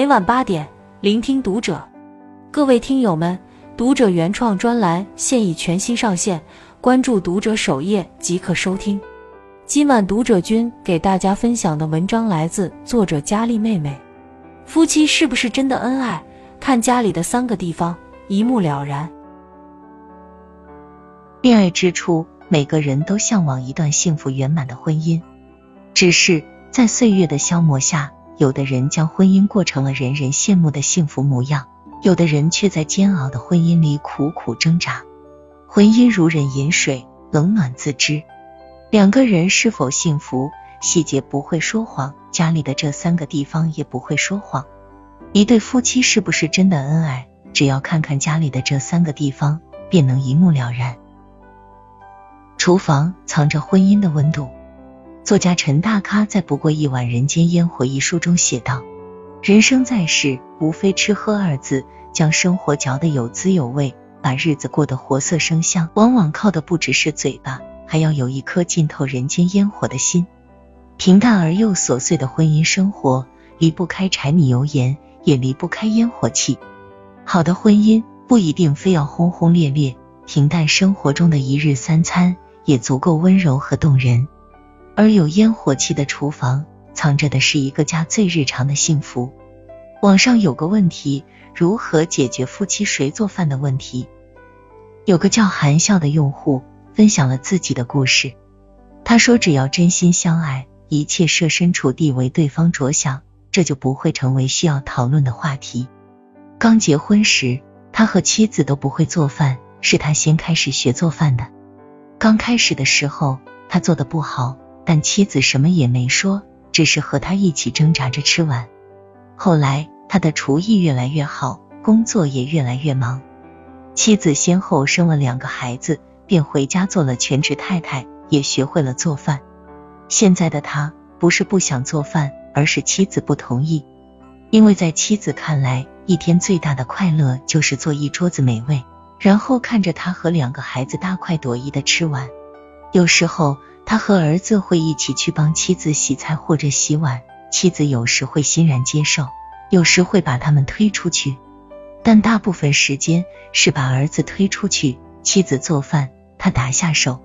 每晚八点，聆听读者。各位听友们，读者原创专栏现已全新上线，关注读者首页即可收听。今晚读者君给大家分享的文章来自作者佳丽妹妹。夫妻是不是真的恩爱？看家里的三个地方，一目了然。恋爱之初，每个人都向往一段幸福圆满的婚姻，只是在岁月的消磨下，有的人将婚姻过成了人人羡慕的幸福模样，有的人却在煎熬的婚姻里苦苦挣扎。婚姻如人饮水，冷暖自知。两个人是否幸福，细节不会说谎，家里的这三个地方也不会说谎。一对夫妻是不是真的恩爱，只要看看家里的这三个地方，便能一目了然。厨房藏着婚姻的温度。作家陈大咖在《不过一碗人间烟火》一书中写道：“人生在世，无非吃喝二字，将生活嚼得有滋有味，把日子过得活色生香。往往靠的不只是嘴巴，还要有一颗浸透人间烟火的心。平淡而又琐碎的婚姻生活，离不开柴米油盐，也离不开烟火气。好的婚姻不一定非要轰轰烈烈，平淡生活中的一日三餐。”也足够温柔和动人，而有烟火气的厨房，藏着的是一个家最日常的幸福。网上有个问题：如何解决夫妻谁做饭的问题？有个叫含笑的用户分享了自己的故事。他说：“只要真心相爱，一切设身处地为对方着想，这就不会成为需要讨论的话题。刚结婚时，他和妻子都不会做饭，是他先开始学做饭的。”刚开始的时候，他做的不好，但妻子什么也没说，只是和他一起挣扎着吃完。后来，他的厨艺越来越好，工作也越来越忙。妻子先后生了两个孩子，便回家做了全职太太，也学会了做饭。现在的他不是不想做饭，而是妻子不同意。因为在妻子看来，一天最大的快乐就是做一桌子美味。然后看着他和两个孩子大快朵颐的吃完，有时候他和儿子会一起去帮妻子洗菜或者洗碗，妻子有时会欣然接受，有时会把他们推出去，但大部分时间是把儿子推出去，妻子做饭，他打下手。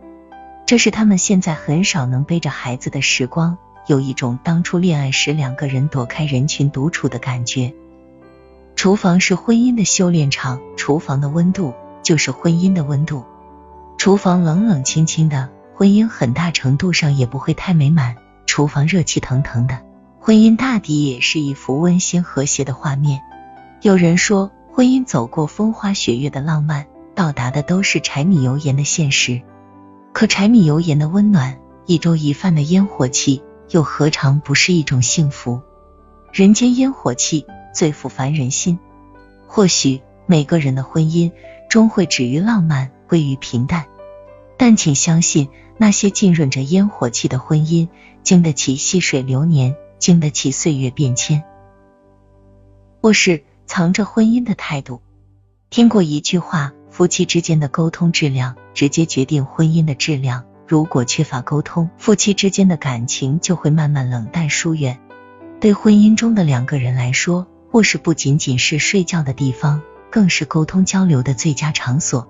这是他们现在很少能背着孩子的时光，有一种当初恋爱时两个人躲开人群独处的感觉。厨房是婚姻的修炼场，厨房的温度。就是婚姻的温度，厨房冷冷清清的，婚姻很大程度上也不会太美满；厨房热气腾腾的，婚姻大抵也是一幅温馨和谐的画面。有人说，婚姻走过风花雪月的浪漫，到达的都是柴米油盐的现实。可柴米油盐的温暖，一粥一饭的烟火气，又何尝不是一种幸福？人间烟火气最抚凡人心。或许每个人的婚姻。终会止于浪漫，归于平淡。但请相信，那些浸润着烟火气的婚姻，经得起细水流年，经得起岁月变迁。或是藏着婚姻的态度。听过一句话：夫妻之间的沟通质量，直接决定婚姻的质量。如果缺乏沟通，夫妻之间的感情就会慢慢冷淡疏远。对婚姻中的两个人来说，卧室不仅仅是睡觉的地方。更是沟通交流的最佳场所。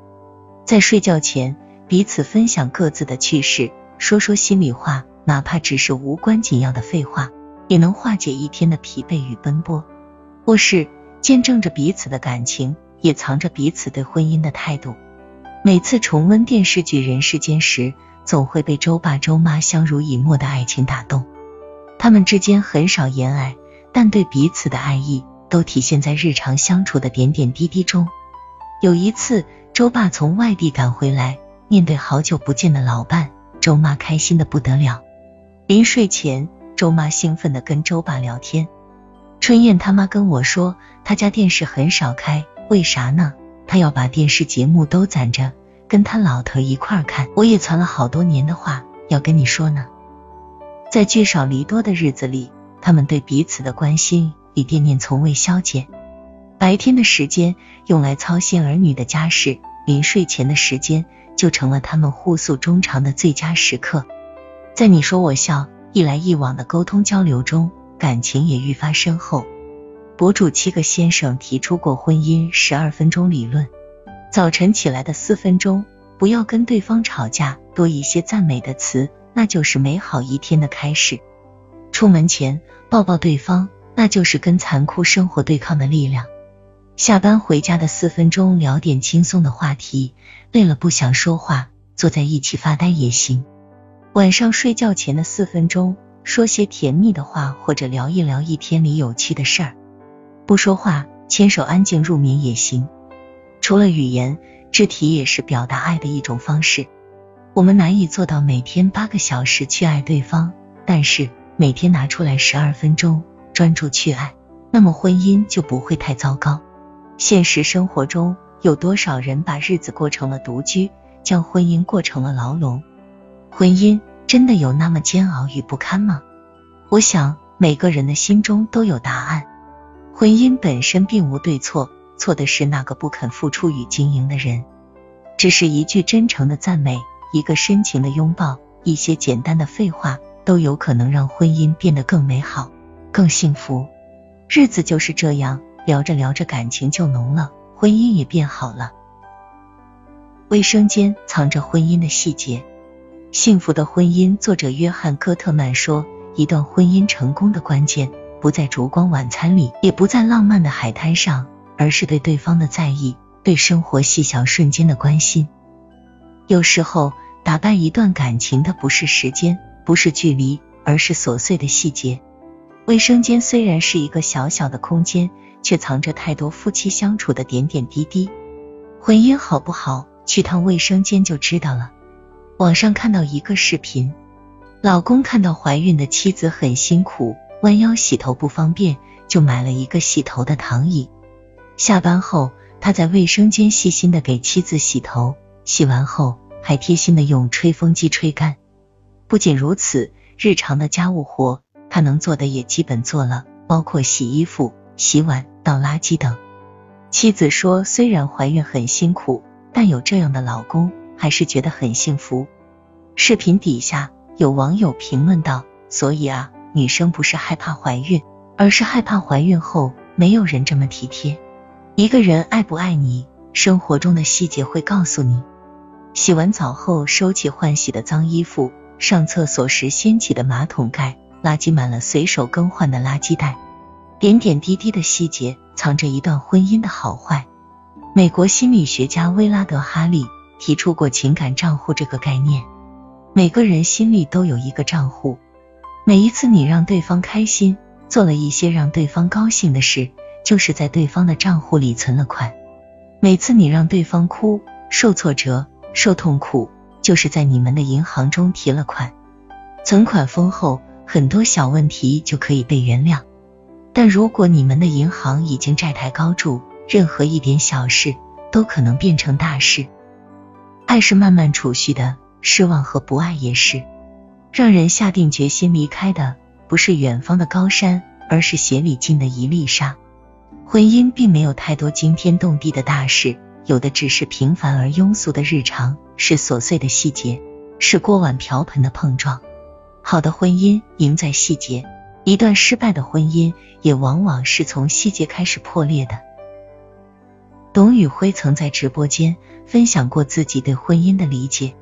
在睡觉前，彼此分享各自的趣事，说说心里话，哪怕只是无关紧要的废话，也能化解一天的疲惫与奔波。卧室见证着彼此的感情，也藏着彼此对婚姻的态度。每次重温电视剧《人世间》时，总会被周爸周妈相濡以沫的爱情打动。他们之间很少言爱，但对彼此的爱意。都体现在日常相处的点点滴滴中。有一次，周爸从外地赶回来，面对好久不见的老伴，周妈开心的不得了。临睡前，周妈兴奋的跟周爸聊天。春燕他妈跟我说，他家电视很少开，为啥呢？他要把电视节目都攒着，跟他老头一块看。我也攒了好多年的话要跟你说呢。在聚少离多的日子里，他们对彼此的关心。与惦念从未消减。白天的时间用来操心儿女的家事，临睡前的时间就成了他们互诉衷肠的最佳时刻。在你说我笑、一来一往的沟通交流中，感情也愈发深厚。博主七个先生提出过婚姻十二分钟理论。早晨起来的四分钟，不要跟对方吵架，多一些赞美的词，那就是美好一天的开始。出门前抱抱对方，那就是跟残酷生活对抗的力量。下班回家的四分钟，聊点轻松的话题，累了不想说话，坐在一起发呆也行。晚上睡觉前的四分钟，说些甜蜜的话，或者聊一聊一天里有趣的事儿。不说话，牵手安静入眠也行。除了语言，肢体也是表达爱的一种方式。我们难以做到每天八个小时去爱对方，但是每天拿出来十二分钟专注去爱，那么婚姻就不会太糟糕。现实生活中有多少人把日子过成了独居，将婚姻过成了牢笼？婚姻真的有那么煎熬与不堪吗？我想每个人的心中都有答案。婚姻本身并无对错。错的是那个不肯付出与经营的人。只是一句真诚的赞美，一个深情的拥抱，一些简单的废话，都有可能让婚姻变得更美好、更幸福。日子就是这样，聊着聊着感情就浓了，婚姻也变好了。卫生间藏着婚姻的细节，幸福的婚姻。作者约翰·戈特曼说，一段婚姻成功的关键，不在烛光晚餐里，也不在浪漫的海滩上。而是对对方的在意，对生活细小瞬间的关心。有时候，打败一段感情的不是时间，不是距离，而是琐碎的细节。卫生间虽然是一个小小的空间，却藏着太多夫妻相处的点点滴滴。婚姻好不好，去趟卫生间就知道了。网上看到一个视频，老公看到怀孕的妻子很辛苦，弯腰洗头不方便，就买了一个洗头的躺椅。下班后，他在卫生间细心的给妻子洗头，洗完后还贴心的用吹风机吹干。不仅如此，日常的家务活他能做的也基本做了，包括洗衣服、洗碗、倒垃圾等。妻子说，虽然怀孕很辛苦，但有这样的老公还是觉得很幸福。视频底下有网友评论道：“所以啊，女生不是害怕怀孕，而是害怕怀孕后没有人这么体贴。”一个人爱不爱你，生活中的细节会告诉你。洗完澡后收起换洗的脏衣服，上厕所时掀起的马桶盖，垃圾满了随手更换的垃圾袋，点点滴滴的细节藏着一段婚姻的好坏。美国心理学家威拉德·哈利提出过情感账户这个概念，每个人心里都有一个账户，每一次你让对方开心，做了一些让对方高兴的事。就是在对方的账户里存了款，每次你让对方哭、受挫折、受痛苦，就是在你们的银行中提了款。存款丰厚，很多小问题就可以被原谅。但如果你们的银行已经债台高筑，任何一点小事都可能变成大事。爱是慢慢储蓄的，失望和不爱也是。让人下定决心离开的，不是远方的高山，而是鞋里进的一粒沙。婚姻并没有太多惊天动地的大事，有的只是平凡而庸俗的日常，是琐碎的细节，是锅碗瓢盆的碰撞。好的婚姻赢在细节，一段失败的婚姻也往往是从细节开始破裂的。董宇辉曾在直播间分享过自己对婚姻的理解：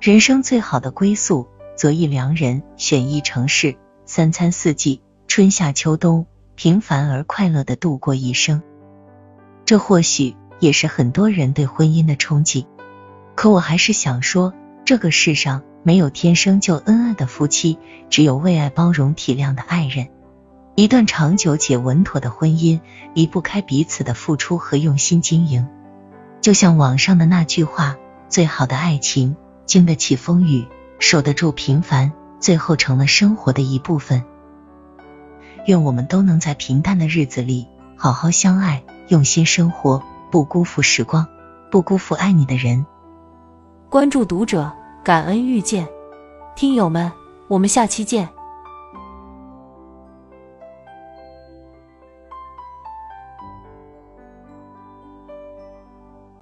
人生最好的归宿，择一良人，选一城市，三餐四季，春夏秋冬。平凡而快乐的度过一生，这或许也是很多人对婚姻的憧憬。可我还是想说，这个世上没有天生就恩爱的夫妻，只有为爱包容体谅的爱人。一段长久且稳妥的婚姻，离不开彼此的付出和用心经营。就像网上的那句话：“最好的爱情，经得起风雨，守得住平凡，最后成了生活的一部分。”愿我们都能在平淡的日子里好好相爱，用心生活，不辜负时光，不辜负爱你的人。关注读者，感恩遇见，听友们，我们下期见。